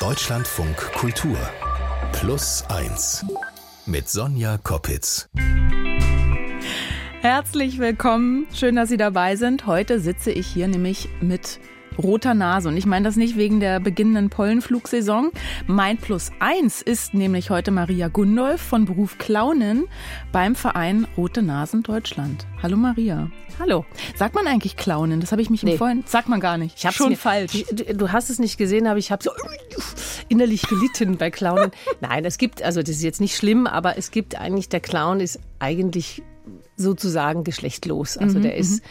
Deutschlandfunk Kultur. Plus 1 mit Sonja Koppitz. Herzlich willkommen. Schön, dass Sie dabei sind. Heute sitze ich hier nämlich mit roter Nase. Und ich meine das nicht wegen der beginnenden Pollenflugsaison. Mein Plus eins ist nämlich heute Maria Gundolf von Beruf Clownin beim Verein Rote Nasen Deutschland. Hallo Maria. Hallo. Sagt man eigentlich Clownin? Das habe ich mich nee. vorhin. Sagt man gar nicht. Ich habe schon mir, falsch. Du, du, hast es nicht gesehen, aber ich habe so innerlich gelitten bei Clownen. Nein, es gibt, also das ist jetzt nicht schlimm, aber es gibt eigentlich, der Clown ist eigentlich sozusagen geschlechtlos. Also mhm, der ist mhm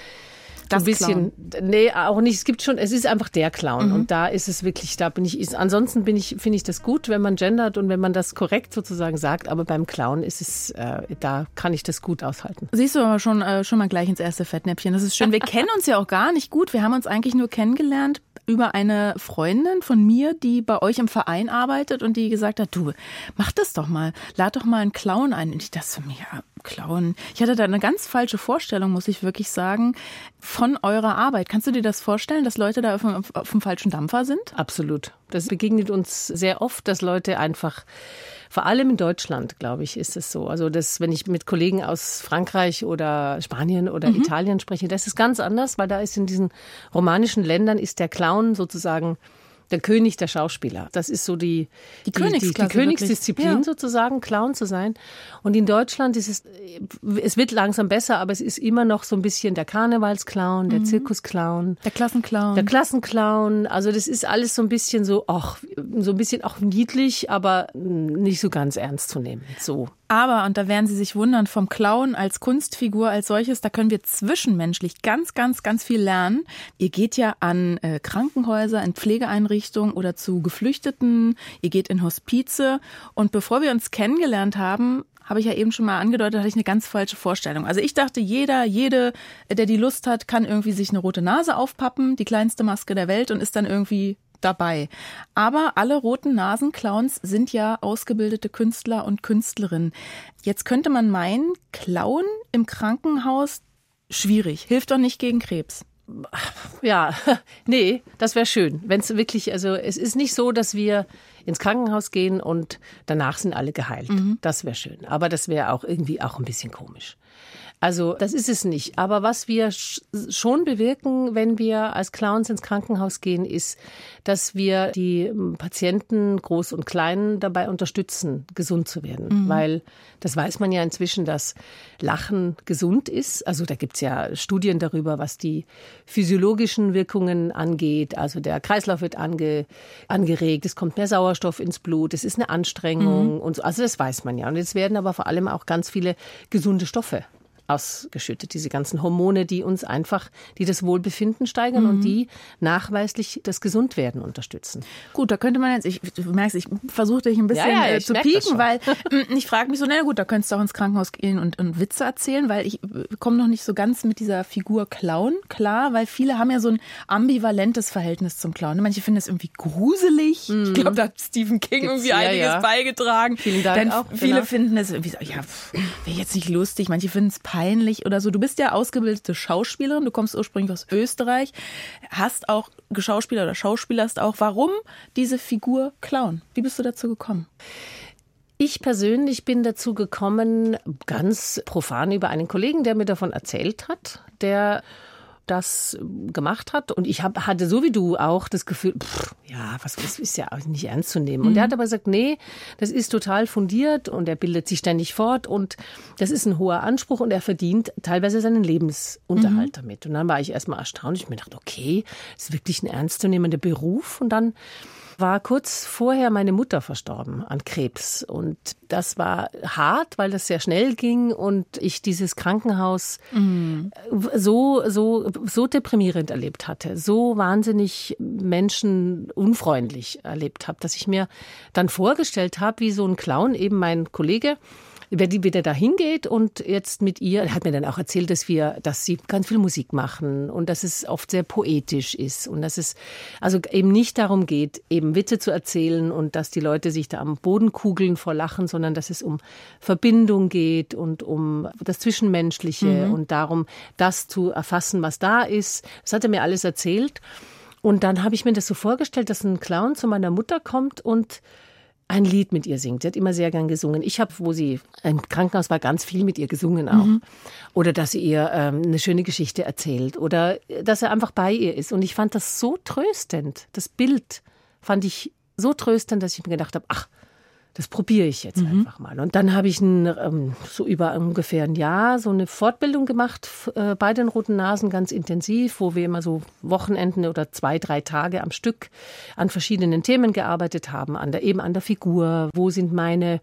das ein bisschen, Clown. nee, auch nicht. Es gibt schon, es ist einfach der Clown. Mhm. Und da ist es wirklich, da bin ich, ist, ansonsten bin ich, finde ich das gut, wenn man gendert und wenn man das korrekt sozusagen sagt. Aber beim Clown ist es, äh, da kann ich das gut aushalten. Siehst du aber schon, äh, schon mal gleich ins erste Fettnäpfchen. Das ist schön. Wir kennen uns ja auch gar nicht gut. Wir haben uns eigentlich nur kennengelernt über eine Freundin von mir, die bei euch im Verein arbeitet und die gesagt hat, du, mach das doch mal, lad doch mal einen Clown ein. Und ich dachte so, ja, Clown. Ich hatte da eine ganz falsche Vorstellung, muss ich wirklich sagen, von eurer Arbeit. Kannst du dir das vorstellen, dass Leute da auf dem, auf dem falschen Dampfer sind? Absolut. Das begegnet uns sehr oft, dass Leute einfach vor allem in Deutschland, glaube ich, ist es so. Also, das, wenn ich mit Kollegen aus Frankreich oder Spanien oder mhm. Italien spreche, das ist ganz anders, weil da ist in diesen romanischen Ländern ist der Clown sozusagen der König der Schauspieler. Das ist so die, die, die, die, die Königsdisziplin ja. sozusagen, Clown zu sein. Und in Deutschland ist es, es wird langsam besser, aber es ist immer noch so ein bisschen der Karnevalsclown, der mhm. Zirkusclown. Der Klassenclown. Der Klassenclown. Also das ist alles so ein bisschen so, ach, so ein bisschen auch niedlich, aber nicht so ganz ernst zu nehmen. So. Aber, und da werden Sie sich wundern, vom Clown als Kunstfigur als solches, da können wir zwischenmenschlich ganz, ganz, ganz viel lernen. Ihr geht ja an äh, Krankenhäuser, in Pflegeeinrichtungen oder zu Geflüchteten, ihr geht in Hospize. Und bevor wir uns kennengelernt haben, habe ich ja eben schon mal angedeutet, hatte ich eine ganz falsche Vorstellung. Also ich dachte, jeder, jede, der die Lust hat, kann irgendwie sich eine rote Nase aufpappen, die kleinste Maske der Welt und ist dann irgendwie dabei. Aber alle roten Nasenclowns sind ja ausgebildete Künstler und Künstlerinnen. Jetzt könnte man meinen, Clown im Krankenhaus schwierig, hilft doch nicht gegen Krebs. Ja, nee, das wäre schön. Wenn es wirklich, also es ist nicht so, dass wir ins Krankenhaus gehen und danach sind alle geheilt. Mhm. Das wäre schön. Aber das wäre auch irgendwie auch ein bisschen komisch. Also das ist es nicht. Aber was wir schon bewirken, wenn wir als Clowns ins Krankenhaus gehen, ist, dass wir die ähm, Patienten, groß und klein, dabei unterstützen, gesund zu werden. Mhm. Weil das weiß man ja inzwischen, dass Lachen gesund ist. Also da gibt's ja Studien darüber, was die physiologischen Wirkungen angeht. Also der Kreislauf wird ange, angeregt, es kommt mehr Sauerstoff ins Blut, es ist eine Anstrengung mhm. und so. Also das weiß man ja. Und jetzt werden aber vor allem auch ganz viele gesunde Stoffe ausgeschüttet. Diese ganzen Hormone, die uns einfach, die das Wohlbefinden steigern mhm. und die nachweislich das Gesundwerden unterstützen. Gut, da könnte man jetzt, ich, du merkst, ich versuche dich ein bisschen ja, ja, äh, zu pieken, weil mm, ich frage mich so, na gut, da könntest du auch ins Krankenhaus gehen und, und Witze erzählen, weil ich äh, komme noch nicht so ganz mit dieser Figur Clown klar, weil viele haben ja so ein ambivalentes Verhältnis zum Clown. Manche finden es irgendwie gruselig. Mhm. Ich glaube, da hat Stephen King Gibt's, irgendwie einiges ja, beigetragen. Vielen Dank Dann auch. Viele genau. finden es irgendwie so, ja, wäre jetzt nicht lustig. Manche finden es peinlich peinlich oder so. Du bist ja ausgebildete Schauspielerin, du kommst ursprünglich aus Österreich, hast auch Geschauspieler oder Schauspielerst auch. Warum diese Figur Clown? Wie bist du dazu gekommen? Ich persönlich bin dazu gekommen, ganz profan über einen Kollegen, der mir davon erzählt hat, der das gemacht hat. Und ich hab, hatte so wie du auch das Gefühl, pff, ja, was das ist ja nicht ernst zu nehmen. Und mhm. er hat aber gesagt, nee, das ist total fundiert und er bildet sich ständig fort und das ist ein hoher Anspruch und er verdient teilweise seinen Lebensunterhalt mhm. damit. Und dann war ich erstmal erstaunt. Ich mir dachte, okay, das ist wirklich ein ernstzunehmender Beruf. Und dann war kurz vorher meine Mutter verstorben an Krebs. Und das war hart, weil das sehr schnell ging und ich dieses Krankenhaus mhm. so, so, so deprimierend erlebt hatte, so wahnsinnig menschenunfreundlich erlebt habe, dass ich mir dann vorgestellt habe, wie so ein Clown, eben mein Kollege, wer die wieder da hingeht und jetzt mit ihr, er hat mir dann auch erzählt, dass wir, dass sie ganz viel Musik machen und dass es oft sehr poetisch ist und dass es also eben nicht darum geht, eben Witze zu erzählen und dass die Leute sich da am Boden kugeln vor Lachen, sondern dass es um Verbindung geht und um das Zwischenmenschliche mhm. und darum, das zu erfassen, was da ist. Das hat er mir alles erzählt. Und dann habe ich mir das so vorgestellt, dass ein Clown zu meiner Mutter kommt und ein Lied mit ihr singt. Sie hat immer sehr gern gesungen. Ich habe, wo sie im Krankenhaus war, ganz viel mit ihr gesungen auch. Mhm. Oder dass sie ihr ähm, eine schöne Geschichte erzählt oder dass er einfach bei ihr ist. Und ich fand das so tröstend. Das Bild fand ich so tröstend, dass ich mir gedacht habe, ach, das probiere ich jetzt mhm. einfach mal. Und dann habe ich ein, ähm, so über ungefähr ein Jahr so eine Fortbildung gemacht äh, bei den Roten Nasen ganz intensiv, wo wir immer so Wochenenden oder zwei, drei Tage am Stück an verschiedenen Themen gearbeitet haben, an der, eben an der Figur, wo sind meine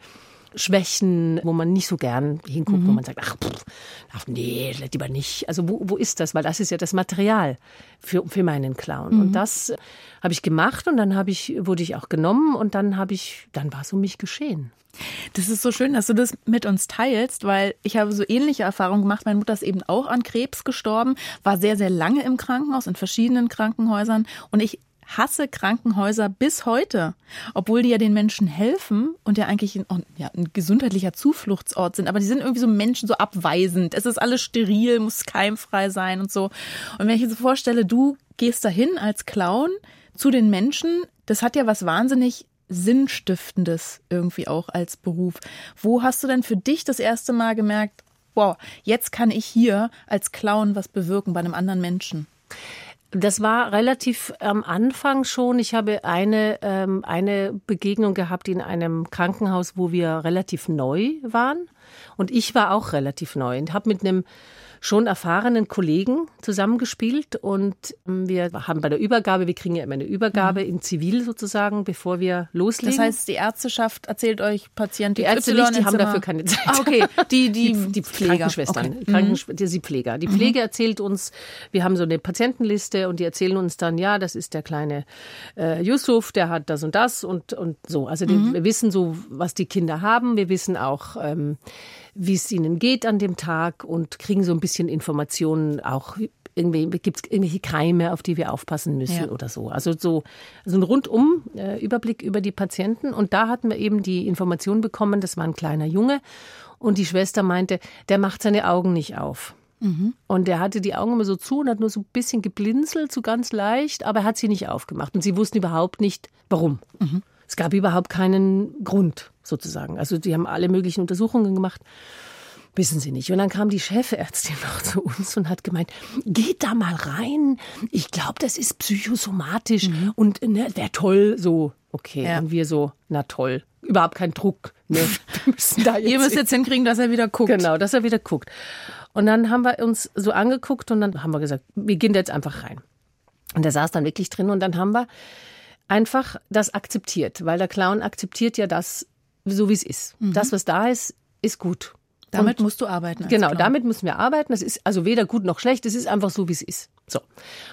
Schwächen, wo man nicht so gern hinguckt, mhm. wo man sagt, ach, pff, ach nee, lieber nicht. Also wo, wo ist das? Weil das ist ja das Material für, für meinen Clown. Mhm. Und das habe ich gemacht und dann habe ich, wurde ich auch genommen und dann habe ich, dann war es um mich geschehen. Das ist so schön, dass du das mit uns teilst, weil ich habe so ähnliche Erfahrungen gemacht. Meine Mutter ist eben auch an Krebs gestorben, war sehr, sehr lange im Krankenhaus, in verschiedenen Krankenhäusern. Und ich hasse Krankenhäuser bis heute, obwohl die ja den Menschen helfen und ja eigentlich ein, ja, ein gesundheitlicher Zufluchtsort sind. Aber die sind irgendwie so Menschen so abweisend. Es ist alles steril, muss keimfrei sein und so. Und wenn ich mir so vorstelle, du gehst dahin als Clown zu den Menschen, das hat ja was wahnsinnig Sinnstiftendes irgendwie auch als Beruf. Wo hast du denn für dich das erste Mal gemerkt, wow, jetzt kann ich hier als Clown was bewirken bei einem anderen Menschen? Das war relativ am Anfang schon. Ich habe eine, ähm, eine Begegnung gehabt in einem Krankenhaus, wo wir relativ neu waren. Und ich war auch relativ neu und habe mit einem schon erfahrenen Kollegen zusammengespielt und ähm, wir haben bei der Übergabe, wir kriegen ja immer eine Übergabe mhm. in Zivil sozusagen, bevor wir loslegen. Das heißt, die Ärzteschaft erzählt euch Patienten, die Ärzte nicht, die haben dafür keine Zeit. Ah, okay, die die die, die Krankenschwestern, okay. Krankenschw mhm. die Pfleger. Die Pflege mhm. erzählt uns, wir haben so eine Patientenliste und die erzählen uns dann, ja, das ist der kleine äh, Yusuf, der hat das und das und und so. Also die, mhm. wir wissen so, was die Kinder haben. Wir wissen auch ähm, wie es ihnen geht an dem Tag und kriegen so ein bisschen Informationen auch irgendwie gibt es irgendwelche Keime, auf die wir aufpassen müssen ja. oder so. Also so, so ein rundum äh, Überblick über die Patienten. Und da hatten wir eben die Information bekommen, das war ein kleiner Junge. Und die Schwester meinte, der macht seine Augen nicht auf. Mhm. Und er hatte die Augen immer so zu und hat nur so ein bisschen geblinzelt, so ganz leicht, aber er hat sie nicht aufgemacht. Und sie wussten überhaupt nicht, warum. Mhm. Es gab überhaupt keinen Grund sozusagen. Also die haben alle möglichen Untersuchungen gemacht. Wissen Sie nicht. Und dann kam die Chefärztin noch zu uns und hat gemeint, geht da mal rein. Ich glaube, das ist psychosomatisch mhm. und ne, wäre toll so. Okay, ja. und wir so, na toll. Überhaupt kein Druck. Ne? Ihr müsst jetzt hinkriegen, dass er wieder guckt. Genau, dass er wieder guckt. Und dann haben wir uns so angeguckt und dann haben wir gesagt, wir gehen da jetzt einfach rein. Und der saß dann wirklich drin und dann haben wir einfach das akzeptiert, weil der Clown akzeptiert ja das, so wie es ist. Mhm. Das, was da ist, ist gut. Damit und musst du arbeiten. Genau, Clown. damit müssen wir arbeiten. Das ist also weder gut noch schlecht. Es ist einfach so, wie es ist. So.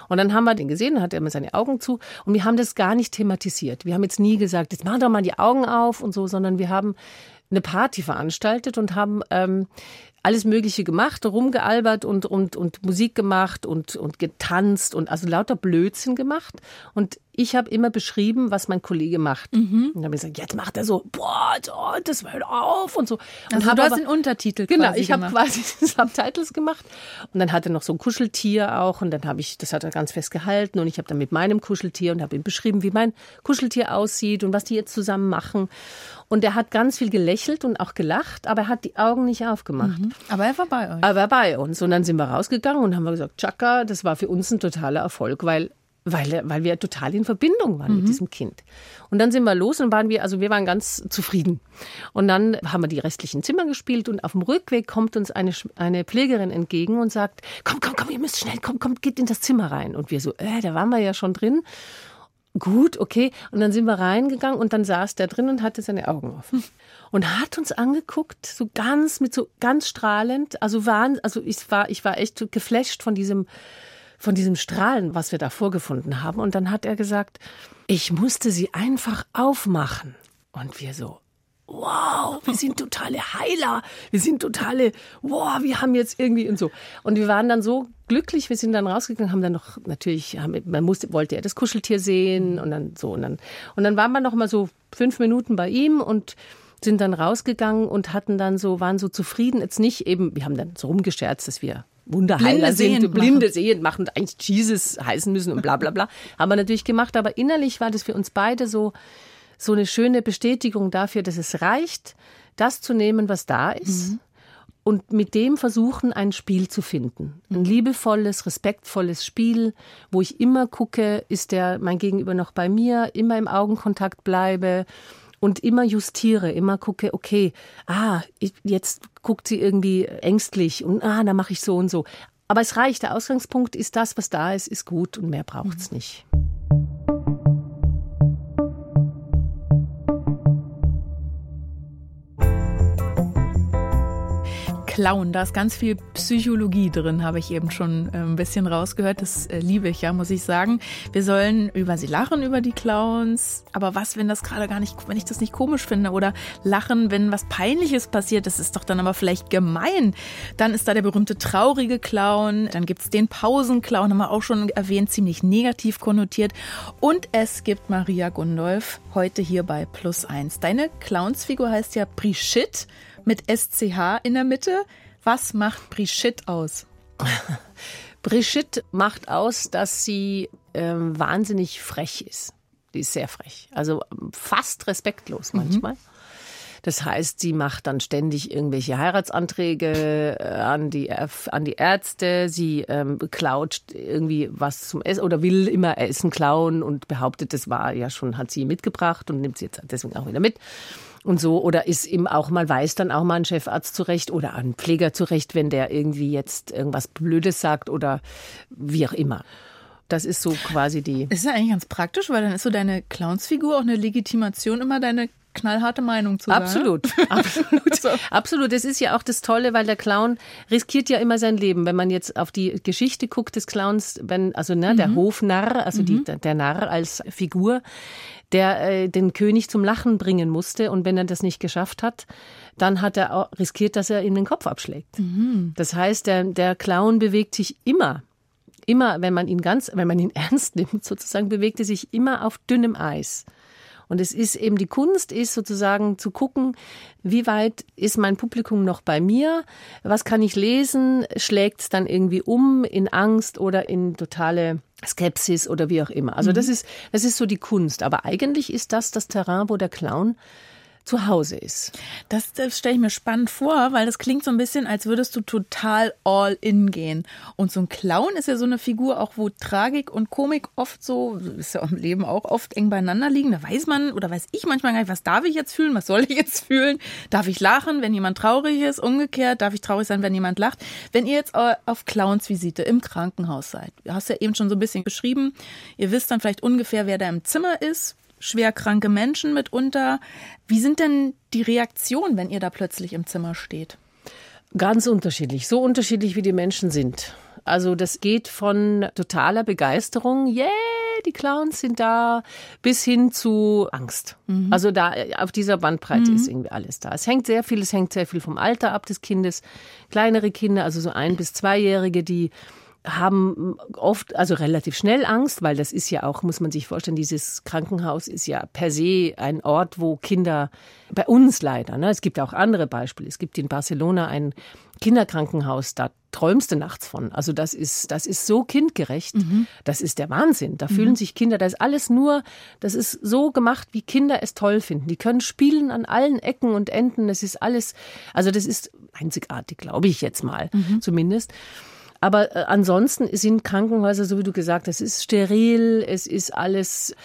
Und dann haben wir den gesehen, dann hat er immer seine Augen zu. Und wir haben das gar nicht thematisiert. Wir haben jetzt nie gesagt, jetzt mach doch mal die Augen auf und so, sondern wir haben eine Party veranstaltet und haben ähm, alles Mögliche gemacht, rumgealbert und, und, und Musik gemacht und, und getanzt und also lauter Blödsinn gemacht. Und ich habe immer beschrieben, was mein Kollege macht. Mhm. Und dann habe ich gesagt, jetzt macht er so, boah, oh, das hört auf und so. Und also du hast den Untertitel Genau, ich habe quasi Subtitles gemacht. Und dann hat er noch so ein Kuscheltier auch und dann habe ich, das hat er ganz fest gehalten und ich habe dann mit meinem Kuscheltier und habe ihm beschrieben, wie mein Kuscheltier aussieht und was die jetzt zusammen machen. Und er hat ganz viel gelächelt und auch gelacht, aber er hat die Augen nicht aufgemacht. Mhm. Aber er war bei euch. Aber er war bei uns. Und dann sind wir rausgegangen und haben gesagt, Chaka, das war für uns ein totaler Erfolg, weil weil, weil wir total in Verbindung waren mhm. mit diesem Kind. Und dann sind wir los und waren wir, also wir waren ganz zufrieden. Und dann haben wir die restlichen Zimmer gespielt und auf dem Rückweg kommt uns eine, eine Pflegerin entgegen und sagt, komm, komm, komm, ihr müsst schnell, komm, komm, geht in das Zimmer rein. Und wir so, äh, da waren wir ja schon drin. Gut, okay. Und dann sind wir reingegangen und dann saß der drin und hatte seine Augen offen. Und hat uns angeguckt, so ganz, mit so ganz strahlend. Also waren, also ich war, ich war echt geflasht von diesem, von diesem Strahlen, was wir da vorgefunden haben. Und dann hat er gesagt, ich musste sie einfach aufmachen. Und wir so, wow, wir sind totale Heiler, wir sind totale, wow, wir haben jetzt irgendwie und so. Und wir waren dann so glücklich, wir sind dann rausgegangen, haben dann noch, natürlich, haben, man musste, wollte ja das Kuscheltier sehen und dann so. Und dann, und dann waren wir noch mal so fünf Minuten bei ihm und sind dann rausgegangen und hatten dann so, waren so zufrieden, jetzt nicht eben, wir haben dann so rumgescherzt, dass wir Wunderheiler Blinde sind, sehend blinde sehen machen, eigentlich Jesus heißen müssen und bla bla bla. Haben wir natürlich gemacht, aber innerlich war das für uns beide so, so eine schöne Bestätigung dafür, dass es reicht, das zu nehmen, was da ist. Mhm. Und mit dem versuchen, ein Spiel zu finden. Ein liebevolles, respektvolles Spiel, wo ich immer gucke, ist der mein Gegenüber noch bei mir, immer im Augenkontakt bleibe und immer justiere, immer gucke, okay, ah, jetzt guckt sie irgendwie ängstlich und ah, dann mache ich so und so. Aber es reicht, der Ausgangspunkt ist das, was da ist, ist gut und mehr braucht's nicht. Clown, da ist ganz viel Psychologie drin, habe ich eben schon äh, ein bisschen rausgehört. Das äh, liebe ich ja, muss ich sagen. Wir sollen über sie lachen, über die Clowns. Aber was, wenn das gerade gar nicht, wenn ich das nicht komisch finde? Oder lachen, wenn was Peinliches passiert? Das ist doch dann aber vielleicht gemein. Dann ist da der berühmte traurige Clown. Dann gibt's den Pausenclown, haben wir auch schon erwähnt, ziemlich negativ konnotiert. Und es gibt Maria Gundolf heute hier bei Plus Eins. Deine Clownsfigur heißt ja Brigitte mit SCH in der Mitte. Was macht Brigitte aus? Brigitte macht aus, dass sie ähm, wahnsinnig frech ist. Die ist sehr frech. Also fast respektlos manchmal. Mhm. Das heißt, sie macht dann ständig irgendwelche Heiratsanträge äh, an die, an die Ärzte. Sie ähm, klaut irgendwie was zum Essen oder will immer Essen klauen und behauptet, das war ja schon, hat sie mitgebracht und nimmt sie jetzt deswegen auch wieder mit und so oder ist ihm auch mal weiß dann auch mal ein Chefarzt zurecht oder ein Pfleger zurecht, wenn der irgendwie jetzt irgendwas Blödes sagt oder wie auch immer. Das ist so quasi die. Das ist ja eigentlich ganz praktisch, weil dann ist so deine Clownsfigur auch eine Legitimation, immer deine knallharte Meinung zu sagen. Absolut, absolut, so. absolut. Das ist ja auch das Tolle, weil der Clown riskiert ja immer sein Leben. Wenn man jetzt auf die Geschichte guckt des Clowns, wenn also ne, der mhm. Hofnarr, also mhm. die, der Narr als Figur, der äh, den König zum Lachen bringen musste und wenn er das nicht geschafft hat, dann hat er auch riskiert, dass er ihm den Kopf abschlägt. Mhm. Das heißt, der, der Clown bewegt sich immer immer, wenn man ihn ganz, wenn man ihn ernst nimmt, sozusagen, bewegt er sich immer auf dünnem Eis. Und es ist eben die Kunst, ist sozusagen zu gucken, wie weit ist mein Publikum noch bei mir? Was kann ich lesen? Schlägt es dann irgendwie um in Angst oder in totale Skepsis oder wie auch immer? Also mhm. das ist, das ist so die Kunst. Aber eigentlich ist das das Terrain, wo der Clown zu Hause ist. Das, das stelle ich mir spannend vor, weil das klingt so ein bisschen, als würdest du total all in gehen. Und so ein Clown ist ja so eine Figur, auch wo Tragik und Komik oft so, ist ja im Leben auch oft eng beieinander liegen. Da weiß man oder weiß ich manchmal gar nicht, was darf ich jetzt fühlen, was soll ich jetzt fühlen? Darf ich lachen, wenn jemand traurig ist? Umgekehrt, darf ich traurig sein, wenn jemand lacht? Wenn ihr jetzt auf Clownsvisite im Krankenhaus seid, hast ja eben schon so ein bisschen beschrieben, ihr wisst dann vielleicht ungefähr, wer da im Zimmer ist, schwerkranke Menschen mitunter. Wie sind denn die Reaktionen, wenn ihr da plötzlich im Zimmer steht? Ganz unterschiedlich, so unterschiedlich wie die Menschen sind. Also das geht von totaler Begeisterung, yeah, die Clowns sind da, bis hin zu Angst. Mhm. Also da auf dieser Bandbreite mhm. ist irgendwie alles da. Es hängt sehr viel, es hängt sehr viel vom Alter ab des Kindes. Kleinere Kinder, also so ein bis zweijährige, die haben oft, also relativ schnell Angst, weil das ist ja auch, muss man sich vorstellen, dieses Krankenhaus ist ja per se ein Ort, wo Kinder, bei uns leider, ne, es gibt auch andere Beispiele. Es gibt in Barcelona ein Kinderkrankenhaus, da träumst du nachts von. Also das ist, das ist so kindgerecht. Mhm. Das ist der Wahnsinn. Da mhm. fühlen sich Kinder, da ist alles nur, das ist so gemacht, wie Kinder es toll finden. Die können spielen an allen Ecken und Enden. Das ist alles, also das ist einzigartig, glaube ich jetzt mal, mhm. zumindest. Aber äh, ansonsten sind Krankenhäuser, so wie du gesagt hast, es ist steril, es ist alles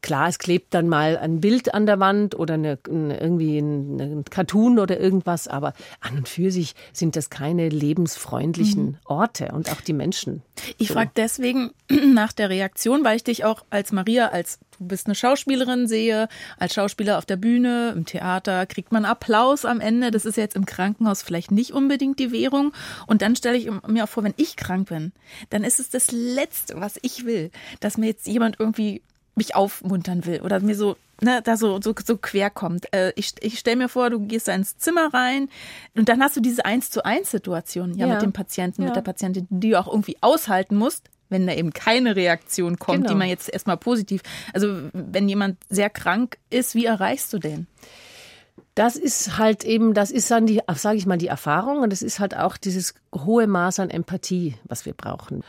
Klar, es klebt dann mal ein Bild an der Wand oder eine, irgendwie ein, ein, Cartoon oder irgendwas, aber an und für sich sind das keine lebensfreundlichen mhm. Orte und auch die Menschen. Ich so. frage deswegen nach der Reaktion, weil ich dich auch als Maria, als du bist eine Schauspielerin sehe, als Schauspieler auf der Bühne, im Theater kriegt man Applaus am Ende. Das ist jetzt im Krankenhaus vielleicht nicht unbedingt die Währung. Und dann stelle ich mir auch vor, wenn ich krank bin, dann ist es das Letzte, was ich will, dass mir jetzt jemand irgendwie mich aufmuntern will oder mir so ne, da so, so, so quer kommt. Äh, ich ich stelle mir vor, du gehst da ins Zimmer rein und dann hast du diese eins zu eins Situation ja, ja, mit dem Patienten, ja. mit der Patientin, die du auch irgendwie aushalten musst, wenn da eben keine Reaktion kommt, genau. die man jetzt erstmal positiv. Also wenn jemand sehr krank ist, wie erreichst du den? Das ist halt eben, das ist dann die, sage ich mal, die Erfahrung und das ist halt auch dieses hohe Maß an Empathie, was wir brauchen.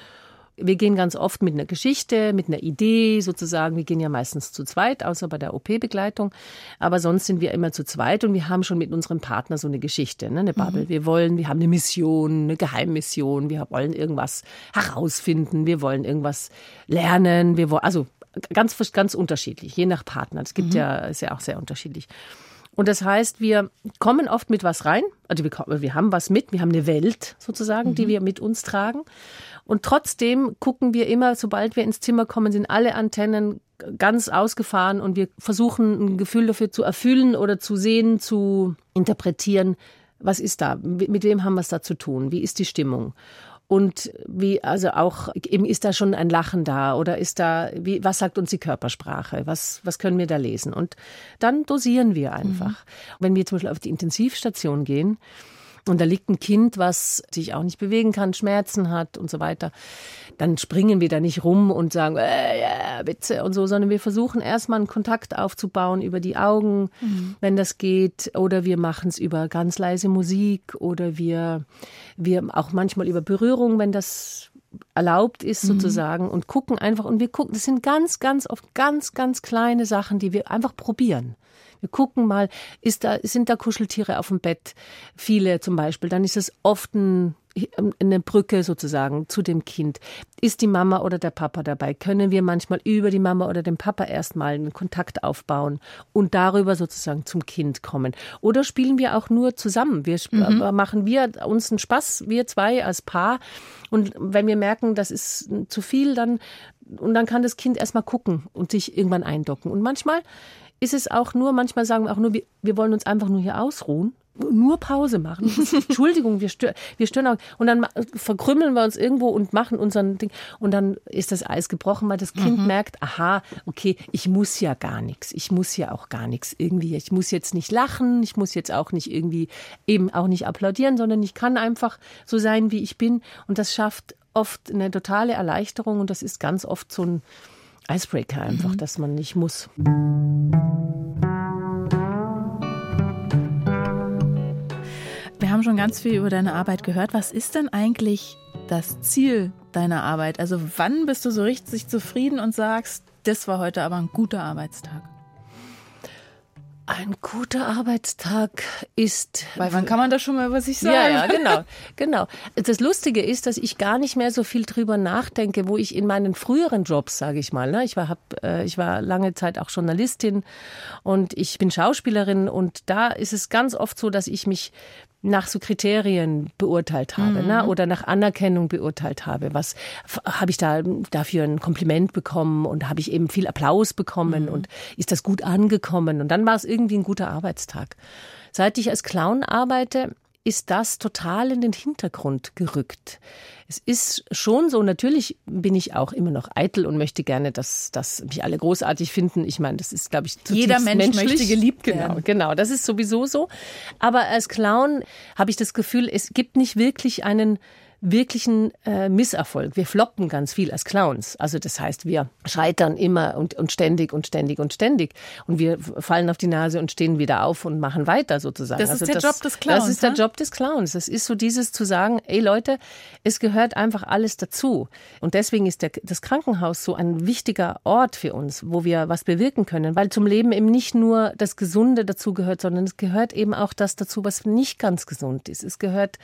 Wir gehen ganz oft mit einer Geschichte, mit einer Idee sozusagen. Wir gehen ja meistens zu zweit, außer bei der OP-Begleitung. Aber sonst sind wir immer zu zweit und wir haben schon mit unserem Partner so eine Geschichte, ne, eine Bubble. Mhm. Wir wollen, wir haben eine Mission, eine Geheimmission. Wir wollen irgendwas herausfinden. Wir wollen irgendwas lernen. Wir wollen, also ganz, ganz unterschiedlich, je nach Partner. Das gibt mhm. ja, ist ja auch sehr unterschiedlich. Und das heißt, wir kommen oft mit was rein, also wir, wir haben was mit, wir haben eine Welt sozusagen, mhm. die wir mit uns tragen. Und trotzdem gucken wir immer, sobald wir ins Zimmer kommen, sind alle Antennen ganz ausgefahren und wir versuchen ein Gefühl dafür zu erfüllen oder zu sehen, zu interpretieren. Was ist da? Mit wem haben wir es da zu tun? Wie ist die Stimmung? Und wie, also auch, eben ist da schon ein Lachen da oder ist da, wie, was sagt uns die Körpersprache? Was, was können wir da lesen? Und dann dosieren wir einfach. Mhm. Wenn wir zum Beispiel auf die Intensivstation gehen, und da liegt ein Kind, was sich auch nicht bewegen kann, Schmerzen hat und so weiter, dann springen wir da nicht rum und sagen, äh, ja, Witze und so, sondern wir versuchen erstmal einen Kontakt aufzubauen über die Augen, mhm. wenn das geht, oder wir machen es über ganz leise Musik oder wir, wir auch manchmal über Berührung, wenn das erlaubt ist mhm. sozusagen und gucken einfach und wir gucken, das sind ganz, ganz oft ganz, ganz kleine Sachen, die wir einfach probieren. Wir gucken mal, ist da, sind da Kuscheltiere auf dem Bett? Viele zum Beispiel. Dann ist es oft ein, eine Brücke sozusagen zu dem Kind. Ist die Mama oder der Papa dabei? Können wir manchmal über die Mama oder den Papa erstmal einen Kontakt aufbauen und darüber sozusagen zum Kind kommen? Oder spielen wir auch nur zusammen? Wir mhm. Äh, machen wir uns einen Spaß, wir zwei als Paar. Und wenn wir merken, das ist zu viel, dann und dann kann das Kind erstmal gucken und sich irgendwann eindocken. Und manchmal ist es auch nur, manchmal sagen wir auch nur, wir, wir wollen uns einfach nur hier ausruhen nur Pause machen. Entschuldigung, wir stören, wir stören auch. Und dann verkrümmeln wir uns irgendwo und machen unseren Ding. Und dann ist das Eis gebrochen, weil das Kind mhm. merkt, aha, okay, ich muss ja gar nichts. Ich muss ja auch gar nichts irgendwie. Ich muss jetzt nicht lachen. Ich muss jetzt auch nicht irgendwie eben auch nicht applaudieren, sondern ich kann einfach so sein, wie ich bin. Und das schafft oft eine totale Erleichterung. Und das ist ganz oft so ein, Icebreaker einfach, mhm. dass man nicht muss. Wir haben schon ganz viel über deine Arbeit gehört. Was ist denn eigentlich das Ziel deiner Arbeit? Also wann bist du so richtig zufrieden und sagst, das war heute aber ein guter Arbeitstag? Ein guter Arbeitstag ist. Weil wann kann man das schon mal über sich sagen? Ja, ja, genau, genau. Das Lustige ist, dass ich gar nicht mehr so viel drüber nachdenke, wo ich in meinen früheren Jobs, sage ich mal, ne, ich war, hab, äh, ich war lange Zeit auch Journalistin und ich bin Schauspielerin und da ist es ganz oft so, dass ich mich nach so Kriterien beurteilt habe ne, mhm. ne? oder nach Anerkennung beurteilt habe. Was habe ich da dafür ein Kompliment bekommen und habe ich eben viel Applaus bekommen mhm. und ist das gut angekommen? Und dann war es irgendwie ein guter Arbeitstag. Seit ich als Clown arbeite, ist das total in den Hintergrund gerückt. Es ist schon so, natürlich bin ich auch immer noch eitel und möchte gerne, dass, dass mich alle großartig finden. Ich meine, das ist, glaube ich, jeder Mensch menschlich. möchte geliebt genau, werden. Genau, genau, das ist sowieso so. Aber als Clown habe ich das Gefühl, es gibt nicht wirklich einen wirklichen äh, Misserfolg. Wir floppen ganz viel als Clowns. Also das heißt, wir scheitern immer und, und ständig und ständig und ständig. Und wir fallen auf die Nase und stehen wieder auf und machen weiter sozusagen. Das also ist der das, Job des Clowns. Das ist der Job des Clowns. Das ist so dieses zu sagen, ey Leute, es gehört einfach alles dazu. Und deswegen ist der, das Krankenhaus so ein wichtiger Ort für uns, wo wir was bewirken können. Weil zum Leben eben nicht nur das Gesunde dazu gehört, sondern es gehört eben auch das dazu, was nicht ganz gesund ist. Es gehört,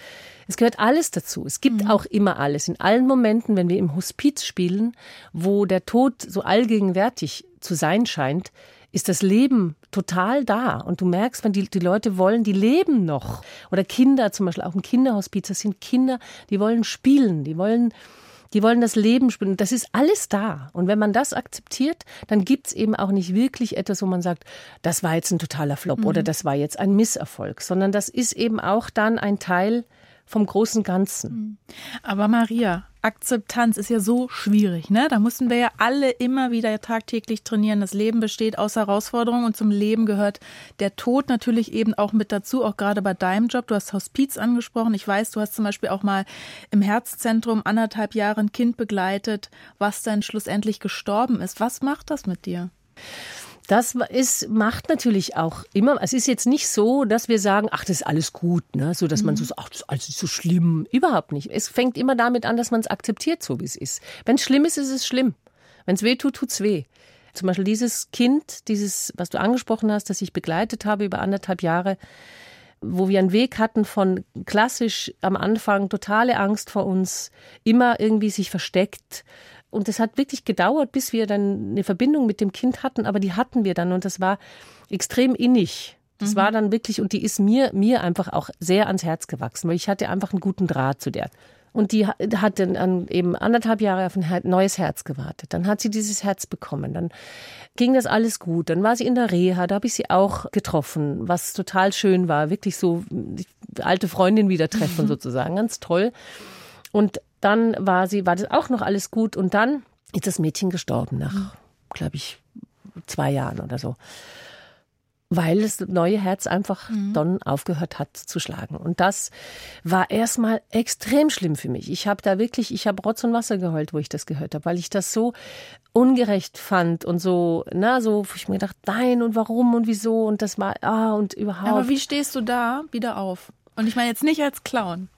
es gehört alles dazu. Es gibt mhm. auch immer alles. In allen Momenten, wenn wir im Hospiz spielen, wo der Tod so allgegenwärtig zu sein scheint, ist das Leben total da. Und du merkst, wenn die, die Leute wollen, die leben noch. Oder Kinder, zum Beispiel auch im Kinderhospiz, das sind Kinder, die wollen spielen, die wollen, die wollen das Leben spielen. Das ist alles da. Und wenn man das akzeptiert, dann gibt es eben auch nicht wirklich etwas, wo man sagt, das war jetzt ein totaler Flop mhm. oder das war jetzt ein Misserfolg, sondern das ist eben auch dann ein Teil vom großen Ganzen. Mhm. Aber Maria, Akzeptanz ist ja so schwierig, ne? Da mussten wir ja alle immer wieder tagtäglich trainieren. Das Leben besteht aus Herausforderungen und zum Leben gehört der Tod natürlich eben auch mit dazu, auch gerade bei deinem Job. Du hast Hospiz angesprochen. Ich weiß, du hast zum Beispiel auch mal im Herzzentrum anderthalb Jahre ein Kind begleitet, was dann schlussendlich gestorben ist. Was macht das mit dir? Das ist, macht natürlich auch immer, es ist jetzt nicht so, dass wir sagen, ach, das ist alles gut, ne? so dass man so sagt, ach, das ist alles nicht so schlimm. Überhaupt nicht. Es fängt immer damit an, dass man es akzeptiert, so wie es ist. Wenn es schlimm ist, ist es schlimm. Wenn es weh tut, tut es weh. Zum Beispiel dieses Kind, dieses, was du angesprochen hast, das ich begleitet habe über anderthalb Jahre, wo wir einen Weg hatten von klassisch am Anfang totale Angst vor uns, immer irgendwie sich versteckt, und es hat wirklich gedauert, bis wir dann eine Verbindung mit dem Kind hatten, aber die hatten wir dann und das war extrem innig. Das mhm. war dann wirklich, und die ist mir, mir einfach auch sehr ans Herz gewachsen, weil ich hatte einfach einen guten Draht zu der. Und die hat dann eben anderthalb Jahre auf ein neues Herz gewartet. Dann hat sie dieses Herz bekommen. Dann ging das alles gut. Dann war sie in der Reha, da habe ich sie auch getroffen, was total schön war. Wirklich so alte Freundin wieder treffen sozusagen. Ganz toll. Und dann war sie, war das auch noch alles gut und dann ist das Mädchen gestorben nach, mhm. glaube ich, zwei Jahren oder so. Weil das neue Herz einfach mhm. dann aufgehört hat zu schlagen. Und das war erstmal extrem schlimm für mich. Ich habe da wirklich, ich habe Rotz und Wasser geheult, wo ich das gehört habe, weil ich das so ungerecht fand und so, na, so, ich mir gedacht, nein und warum und wieso und das war, ah und überhaupt. Aber wie stehst du da wieder auf? Und ich meine jetzt nicht als Clown.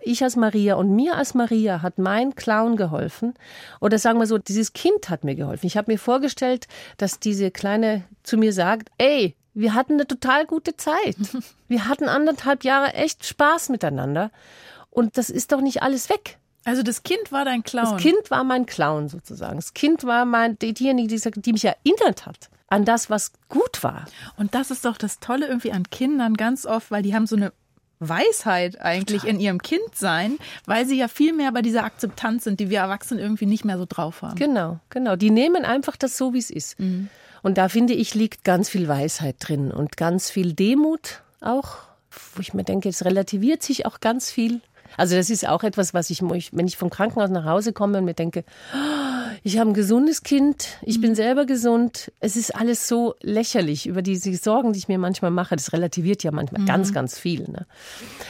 Ich als Maria und mir als Maria hat mein Clown geholfen. Oder sagen wir so, dieses Kind hat mir geholfen. Ich habe mir vorgestellt, dass diese Kleine zu mir sagt, ey, wir hatten eine total gute Zeit. Wir hatten anderthalb Jahre echt Spaß miteinander. Und das ist doch nicht alles weg. Also das Kind war dein Clown. Das Kind war mein Clown sozusagen. Das Kind war mein, diejenige, die, die mich erinnert hat an das, was gut war. Und das ist doch das Tolle irgendwie an Kindern ganz oft, weil die haben so eine Weisheit eigentlich Total. in ihrem Kindsein, weil sie ja viel mehr bei dieser Akzeptanz sind, die wir Erwachsenen irgendwie nicht mehr so drauf haben. Genau, genau. Die nehmen einfach das so, wie es ist. Mhm. Und da finde ich, liegt ganz viel Weisheit drin und ganz viel Demut auch, wo ich mir denke, es relativiert sich auch ganz viel. Also das ist auch etwas, was ich, wenn ich vom Krankenhaus nach Hause komme und mir denke, ich habe ein gesundes Kind, ich bin mhm. selber gesund. Es ist alles so lächerlich über diese Sorgen, die ich mir manchmal mache. Das relativiert ja manchmal mhm. ganz, ganz viel. Ne?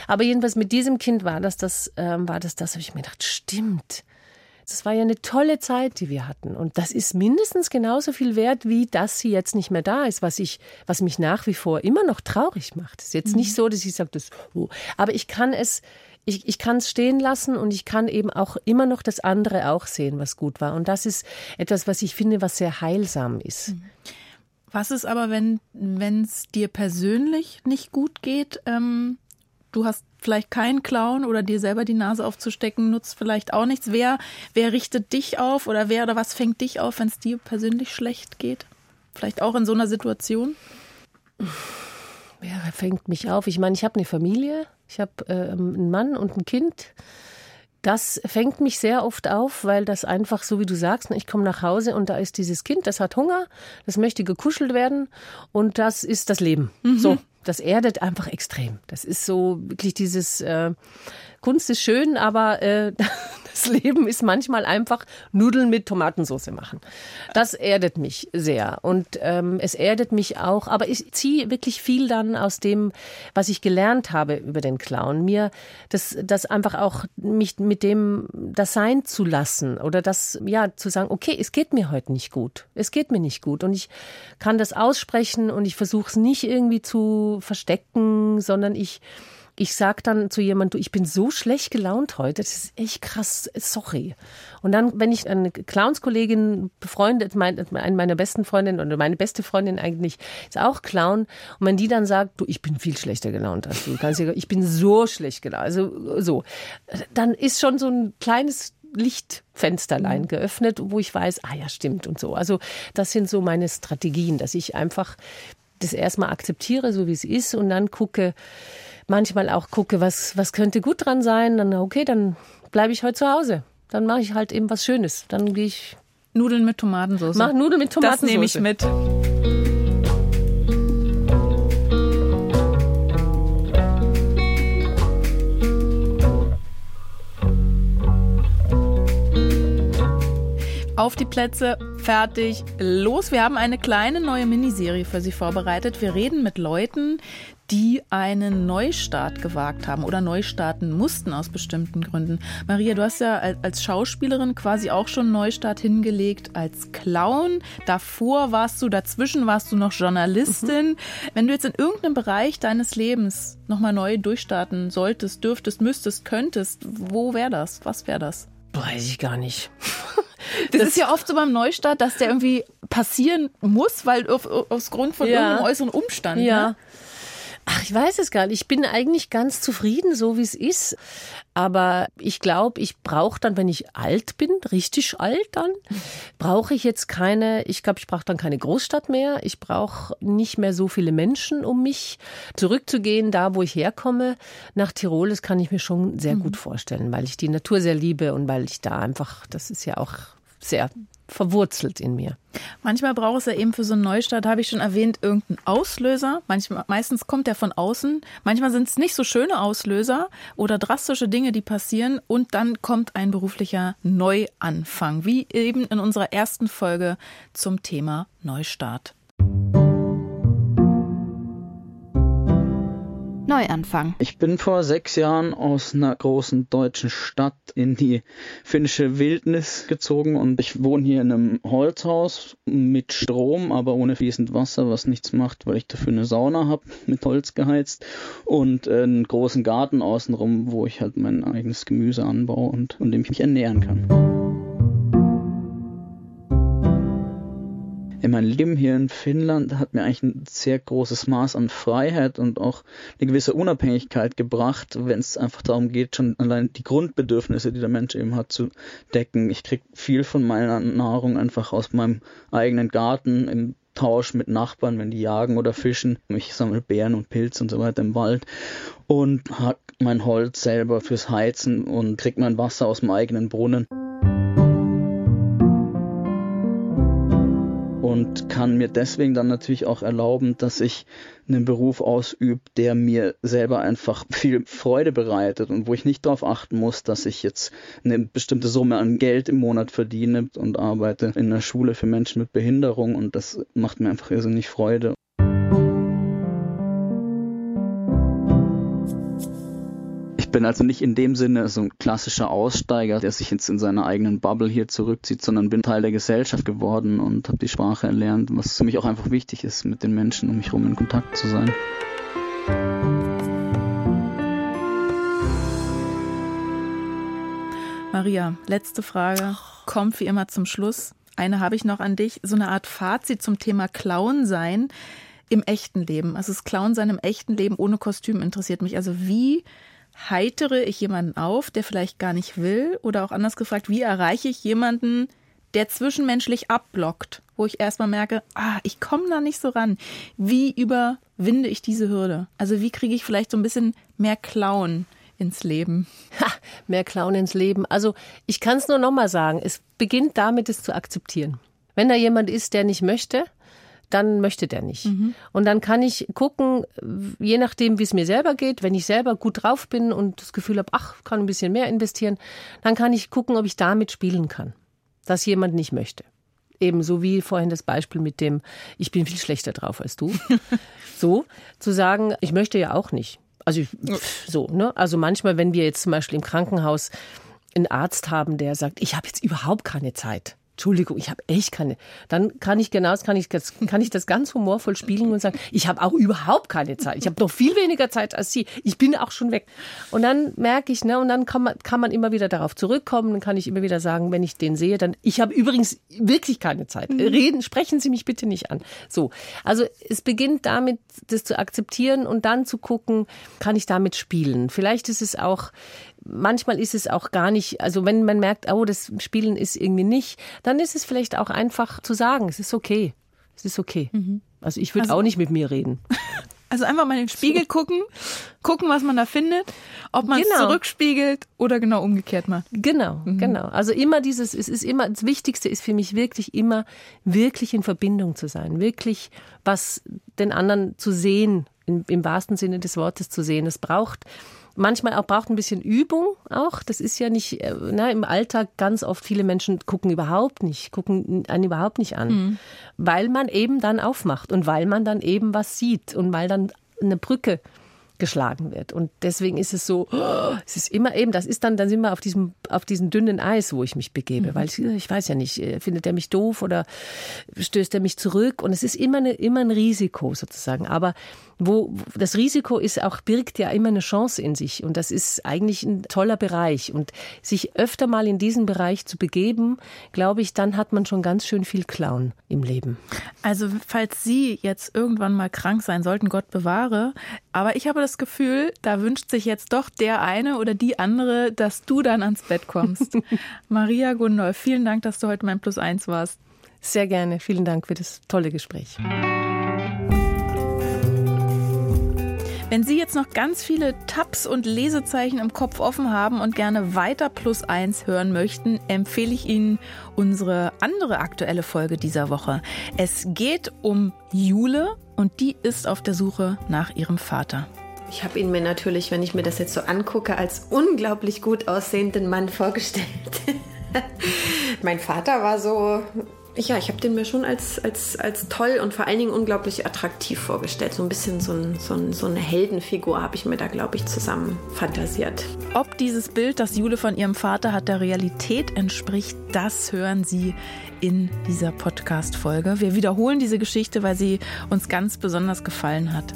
Aber jedenfalls mit diesem Kind war das das, ähm, war das, das habe ich mir gedacht, stimmt. Das war ja eine tolle Zeit, die wir hatten. Und das ist mindestens genauso viel wert, wie dass sie jetzt nicht mehr da ist, was ich, was mich nach wie vor immer noch traurig macht. Es ist jetzt mhm. nicht so, dass ich sage, das, oh. aber ich kann es, ich, ich kann es stehen lassen und ich kann eben auch immer noch das andere auch sehen, was gut war. Und das ist etwas, was ich finde, was sehr heilsam ist. Mhm. Was ist aber, wenn es dir persönlich nicht gut geht? Ähm, du hast vielleicht keinen Clown oder dir selber die Nase aufzustecken, nutzt vielleicht auch nichts. Wer, wer richtet dich auf oder wer oder was fängt dich auf, wenn es dir persönlich schlecht geht? Vielleicht auch in so einer Situation? Wer fängt mich auf? Ich meine, ich habe eine Familie, ich habe äh, einen Mann und ein Kind. Das fängt mich sehr oft auf, weil das einfach, so wie du sagst, ich komme nach Hause und da ist dieses Kind, das hat Hunger, das möchte gekuschelt werden und das ist das Leben. Mhm. So, das erdet einfach extrem. Das ist so wirklich dieses äh, Kunst ist schön, aber äh, das Leben ist manchmal einfach Nudeln mit Tomatensauce machen. Das erdet mich sehr und ähm, es erdet mich auch, aber ich ziehe wirklich viel dann aus dem, was ich gelernt habe über den Clown. Mir das, das einfach auch mich mit dem das sein zu lassen oder das ja zu sagen, okay, es geht mir heute nicht gut, es geht mir nicht gut und ich kann das aussprechen und ich versuche es nicht irgendwie zu verstecken, sondern ich ich sag dann zu jemandem, du, ich bin so schlecht gelaunt heute, das ist echt krass, sorry. Und dann, wenn ich eine Clownskollegin befreundet, meine, eine meiner besten Freundinnen oder meine beste Freundin eigentlich ist auch Clown, und wenn die dann sagt, du, ich bin viel schlechter gelaunt als du, kannst ich bin so schlecht gelaunt, also so, dann ist schon so ein kleines Lichtfensterlein mhm. geöffnet, wo ich weiß, ah ja, stimmt und so. Also das sind so meine Strategien, dass ich einfach das erstmal akzeptiere, so wie es ist und dann gucke, manchmal auch gucke, was, was könnte gut dran sein. Dann, okay, dann bleibe ich heute zu Hause. Dann mache ich halt eben was Schönes. Dann gehe ich. Nudeln mit Tomatensauce. Mach Nudeln mit Tomatensauce. Das nehme ich mit. Auf die Plätze, fertig, los. Wir haben eine kleine neue Miniserie für Sie vorbereitet. Wir reden mit Leuten, die einen Neustart gewagt haben oder Neustarten mussten aus bestimmten Gründen. Maria, du hast ja als Schauspielerin quasi auch schon einen Neustart hingelegt als Clown. Davor warst du, dazwischen warst du noch Journalistin. Mhm. Wenn du jetzt in irgendeinem Bereich deines Lebens nochmal neu durchstarten solltest, dürftest, müsstest, könntest, wo wäre das? Was wäre das? Weiß ich gar nicht. Das, das, ist ja oft so beim Neustart, dass der irgendwie passieren muss, weil auf, aus Grund von ja. irgendeinem äußeren Umstand. Ja. Ne? Ach, ich weiß es gar nicht. Ich bin eigentlich ganz zufrieden, so wie es ist. Aber ich glaube, ich brauche dann, wenn ich alt bin, richtig alt dann, brauche ich jetzt keine, ich glaube, ich brauche dann keine Großstadt mehr. Ich brauche nicht mehr so viele Menschen, um mich zurückzugehen, da wo ich herkomme. Nach Tirol, das kann ich mir schon sehr mhm. gut vorstellen, weil ich die Natur sehr liebe und weil ich da einfach, das ist ja auch sehr verwurzelt in mir. Manchmal braucht es ja eben für so einen Neustart, habe ich schon erwähnt, irgendeinen Auslöser. Manchmal, meistens kommt der von außen. Manchmal sind es nicht so schöne Auslöser oder drastische Dinge, die passieren. Und dann kommt ein beruflicher Neuanfang, wie eben in unserer ersten Folge zum Thema Neustart. Neuanfang. Ich bin vor sechs Jahren aus einer großen deutschen Stadt in die finnische Wildnis gezogen und ich wohne hier in einem Holzhaus mit Strom, aber ohne fließend Wasser, was nichts macht, weil ich dafür eine Sauna habe, mit Holz geheizt und einen großen Garten außenrum, wo ich halt mein eigenes Gemüse anbaue und, und dem ich mich ernähren kann. In mein Leben hier in Finnland hat mir eigentlich ein sehr großes Maß an Freiheit und auch eine gewisse Unabhängigkeit gebracht, wenn es einfach darum geht, schon allein die Grundbedürfnisse, die der Mensch eben hat, zu decken. Ich kriege viel von meiner Nahrung einfach aus meinem eigenen Garten im Tausch mit Nachbarn, wenn die jagen oder fischen. Ich sammle Beeren und Pilze und so weiter im Wald und hack mein Holz selber fürs Heizen und krieg mein Wasser aus dem eigenen Brunnen. Kann mir deswegen dann natürlich auch erlauben, dass ich einen Beruf ausübe, der mir selber einfach viel Freude bereitet und wo ich nicht darauf achten muss, dass ich jetzt eine bestimmte Summe an Geld im Monat verdiene und arbeite in einer Schule für Menschen mit Behinderung und das macht mir einfach irrsinnig Freude. Bin also nicht in dem Sinne so ein klassischer Aussteiger, der sich jetzt in seiner eigenen Bubble hier zurückzieht, sondern bin Teil der Gesellschaft geworden und habe die Sprache erlernt, was für mich auch einfach wichtig ist, mit den Menschen um mich herum in Kontakt zu sein. Maria, letzte Frage. Kommt wie immer zum Schluss. Eine habe ich noch an dich. So eine Art Fazit zum Thema Clown sein im echten Leben. Also das Clown sein im echten Leben ohne Kostüm interessiert mich. Also wie heitere ich jemanden auf, der vielleicht gar nicht will? Oder auch anders gefragt, wie erreiche ich jemanden, der zwischenmenschlich abblockt, wo ich erstmal merke, ah, ich komme da nicht so ran. Wie überwinde ich diese Hürde? Also wie kriege ich vielleicht so ein bisschen mehr Clown ins Leben? Ha, mehr Clown ins Leben. Also ich kann es nur nochmal sagen, es beginnt damit, es zu akzeptieren. Wenn da jemand ist, der nicht möchte, dann möchte der nicht. Mhm. Und dann kann ich gucken, je nachdem, wie es mir selber geht, wenn ich selber gut drauf bin und das Gefühl habe, ach, kann ein bisschen mehr investieren, dann kann ich gucken, ob ich damit spielen kann, dass jemand nicht möchte. Ebenso wie vorhin das Beispiel mit dem, ich bin viel schlechter drauf als du. so, zu sagen, ich möchte ja auch nicht. Also ich, so, ne? Also manchmal, wenn wir jetzt zum Beispiel im Krankenhaus einen Arzt haben, der sagt, ich habe jetzt überhaupt keine Zeit. Entschuldigung, ich habe echt keine. Dann kann ich genau, kann ich, kann ich das ganz humorvoll spielen und sagen, ich habe auch überhaupt keine Zeit. Ich habe noch viel weniger Zeit als Sie. Ich bin auch schon weg. Und dann merke ich, ne, und dann kann man, kann man immer wieder darauf zurückkommen. Dann kann ich immer wieder sagen, wenn ich den sehe, dann, ich habe übrigens wirklich keine Zeit. Mhm. Reden, sprechen Sie mich bitte nicht an. So. Also es beginnt damit, das zu akzeptieren und dann zu gucken, kann ich damit spielen. Vielleicht ist es auch manchmal ist es auch gar nicht, also wenn man merkt, oh, das Spielen ist irgendwie nicht, dann ist es vielleicht auch einfach zu sagen, es ist okay. Es ist okay. Mhm. Also ich würde also, auch nicht mit mir reden. Also einfach mal in den Spiegel gucken, gucken, was man da findet, ob man genau. es zurückspiegelt oder genau umgekehrt macht. Genau, mhm. genau. Also immer dieses, es ist immer, das Wichtigste ist für mich wirklich immer, wirklich in Verbindung zu sein, wirklich was den anderen zu sehen, im, im wahrsten Sinne des Wortes zu sehen. Es braucht manchmal auch braucht ein bisschen Übung auch. Das ist ja nicht, äh, na, im Alltag ganz oft viele Menschen gucken überhaupt nicht, gucken einen überhaupt nicht an, mhm. weil man eben dann aufmacht und weil man dann eben was sieht und weil dann eine Brücke geschlagen wird. Und deswegen ist es so, oh, es ist immer eben, das ist dann, dann sind wir auf diesem, auf diesem dünnen Eis, wo ich mich begebe, mhm. weil ich, ich weiß ja nicht, äh, findet er mich doof oder stößt er mich zurück? Und es ist immer, eine, immer ein Risiko sozusagen. Aber wo das Risiko ist auch, birgt ja immer eine Chance in sich. Und das ist eigentlich ein toller Bereich. Und sich öfter mal in diesen Bereich zu begeben, glaube ich, dann hat man schon ganz schön viel Clown im Leben. Also, falls Sie jetzt irgendwann mal krank sein sollten, Gott bewahre. Aber ich habe das Gefühl, da wünscht sich jetzt doch der eine oder die andere, dass du dann ans Bett kommst. Maria Gundolf, vielen Dank, dass du heute mein Plus eins warst. Sehr gerne. Vielen Dank für das tolle Gespräch. Wenn Sie jetzt noch ganz viele Tabs und Lesezeichen im Kopf offen haben und gerne weiter plus eins hören möchten, empfehle ich Ihnen unsere andere aktuelle Folge dieser Woche. Es geht um Jule und die ist auf der Suche nach ihrem Vater. Ich habe ihn mir natürlich, wenn ich mir das jetzt so angucke, als unglaublich gut aussehenden Mann vorgestellt. mein Vater war so ja, ich habe den mir schon als, als, als toll und vor allen Dingen unglaublich attraktiv vorgestellt. So ein bisschen so, ein, so, ein, so eine Heldenfigur habe ich mir da, glaube ich, zusammen fantasiert. Ob dieses Bild, das Jule von ihrem Vater hat, der Realität entspricht, das hören Sie in dieser Podcast-Folge. Wir wiederholen diese Geschichte, weil sie uns ganz besonders gefallen hat.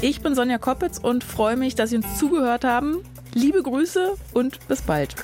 Ich bin Sonja Koppitz und freue mich, dass Sie uns zugehört haben. Liebe Grüße und bis bald.